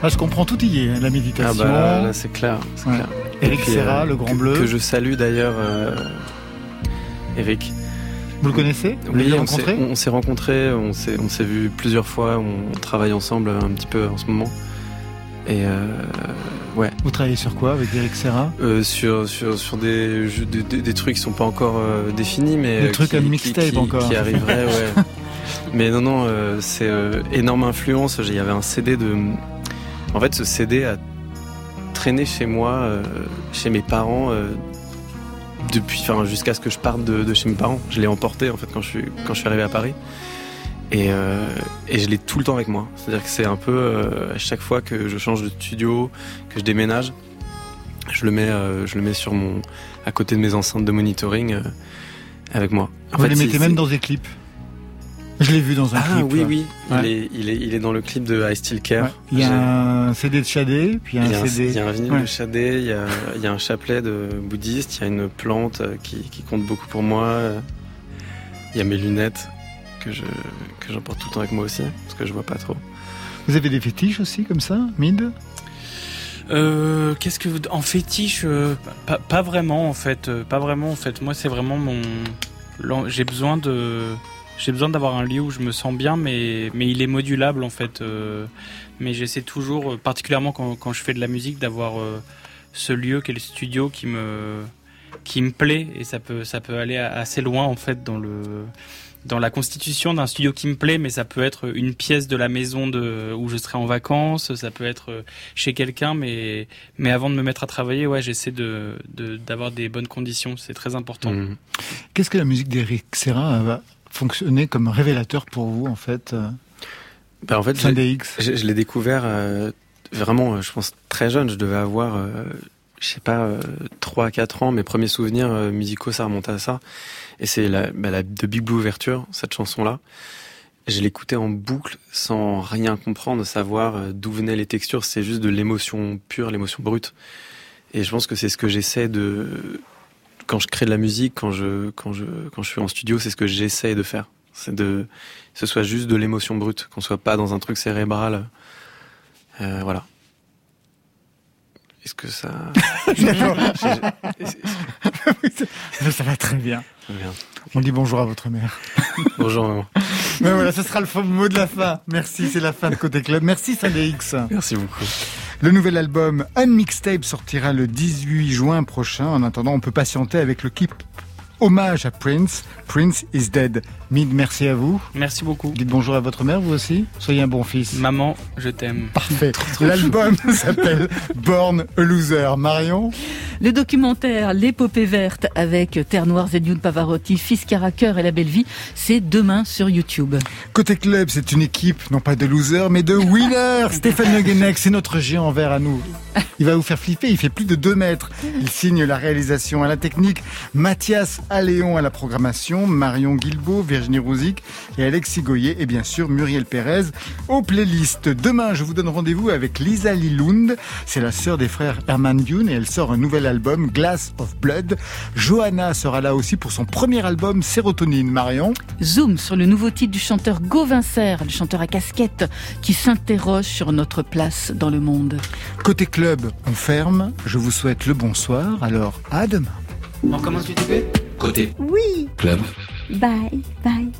Ah, je comprends tout y est, hein, la Ah méditation. bah là, là, c'est clair, c'est Ouais. clair. Eric puis, Serra, euh, le Grand que- Bleu. Que je salue d'ailleurs, euh, Eric. Vous le connaissez? Vous Oui, l'avez on s'est rencontré? on s'est rencontrés, on s'est on s'est vu plusieurs fois, on travaille ensemble un petit peu en ce moment. Et euh, ouais. Vous travaillez sur quoi avec Eric Serra? Euh, sur, sur, sur des, jeux- des, des- des trucs qui sont pas encore euh, définis, mais. Des euh, trucs qui- à mixtape qui- encore. Qui arriveraient, ouais. mais non, non, euh, c'est euh, énorme influence. Il y avait un CD de. En fait, ce CD a traîné chez moi, euh, chez mes parents, euh, depuis, enfin, jusqu'à ce que je parte de, de chez mes parents. Je l'ai emporté, en fait, quand je suis, quand je suis arrivé à Paris. Et, euh, et je l'ai tout le temps avec moi. C'est-à-dire que c'est un peu euh, à chaque fois que je change de studio, que je déménage, je le mets, euh, je le mets sur mon, à côté de mes enceintes de monitoring avec moi. En Vous fait, les mettez même dans des clips. Je l'ai vu dans un Ah clip. oui là. oui, il, est, il est il est dans le clip de I Still Care. Ouais. Il y a un CD de Shadé, puis il y un a un, CD. il y a un vinyle Ouais. de Shadé, il y a, il y a un chapelet de bouddhiste, il y a une plante qui, qui compte beaucoup pour moi. Il y a mes lunettes que je que j'emporte tout le temps avec moi aussi parce que je vois pas trop. Vous avez des fétiches aussi comme ça, Mid? Euh, qu'est-ce que vous... en fétiche euh, pas, pas vraiment en fait euh, pas vraiment en fait moi c'est vraiment mon j'ai besoin de j'ai besoin d'avoir un lieu où je me sens bien mais mais il est modulable en fait euh, mais j'essaie toujours particulièrement quand, quand je fais de la musique d'avoir euh, ce lieu qui est le studio qui me qui me plaît et ça peut ça peut aller assez loin en fait dans le dans la constitution d'un studio qui me plaît, mais ça peut être une pièce de la maison de, où je serai en vacances, ça peut être euh, chez quelqu'un, mais, mais avant de me mettre à travailler, ouais, j'essaie de, de, d'avoir des bonnes conditions, c'est très important. Mhm. Qu'est-ce que la musique d'Eric Serra va fonctionner comme révélateur pour vous en fait euh, Bah, en fait. Je, je l'ai découvert euh, vraiment, euh, je pense, très jeune. Je devais avoir, euh, je sais pas, euh, 3 à 4 ans. Mes premiers souvenirs euh, musicaux, ça remonte à ça. Et c'est la, bah, la de Big Blue Ouverture, cette chanson-là. Je l'écoutais en boucle sans rien comprendre, savoir euh, d'où venaient les textures. C'est juste de l'émotion pure, l'émotion brute. Et je pense que c'est ce que j'essaie de... Quand je crée de la musique, quand je, quand je, quand je suis en studio, c'est ce que j'essaie de faire. C'est de, ce soit juste de l'émotion brute, qu'on soit pas dans un truc cérébral. Euh, voilà. Est-ce que ça. Ça va très bien. Bien. On dit bonjour à votre mère. Bonjour maman. Mais voilà, ce sera le faux mot de la fin. Merci, c'est la fin de Côté Club. Merci X. Merci beaucoup. Le nouvel album Unmixtape sortira le 18 juin prochain. En attendant, on peut patienter avec le clip hommage à Prince. Prince is dead. Mid, merci à vous. Merci beaucoup. Dites bonjour à votre mère, vous aussi. Soyez un bon fils. Maman, je t'aime. Parfait. L'album s'appelle Born a Loser. Marion Le documentaire L'épopée verte avec Terre Noire, Zedioun Pavarotti, Fiskara Cœur et La Belle Vie, c'est demain sur YouTube. Côté club, c'est une équipe, non pas de losers, mais de winners. Stéphane Le Guenec, c'est notre géant vert à nous. Il va vous faire flipper, il fait plus de 2 mètres. Il signe la réalisation à la technique. Mathias Alléon à la programmation, Marion Guilbault, Virginie Rouzic et Alexis Goyer et bien sûr Muriel Pérez aux playlists. Demain, je vous donne rendez-vous avec Lisa Lilund. C'est la sœur des frères Herman Dune et elle sort un nouvel album, Glass of Blood. Johanna sera là aussi pour son premier album, Sérotonine. Marion Zoom sur le nouveau titre du chanteur Gauvin Serre, le chanteur à casquette, qui s'interroge sur notre place dans le monde. Côté club, on ferme. Je vous souhaite le bonsoir. Alors, à demain. On commence du Côté Oui. club. Bye, bye.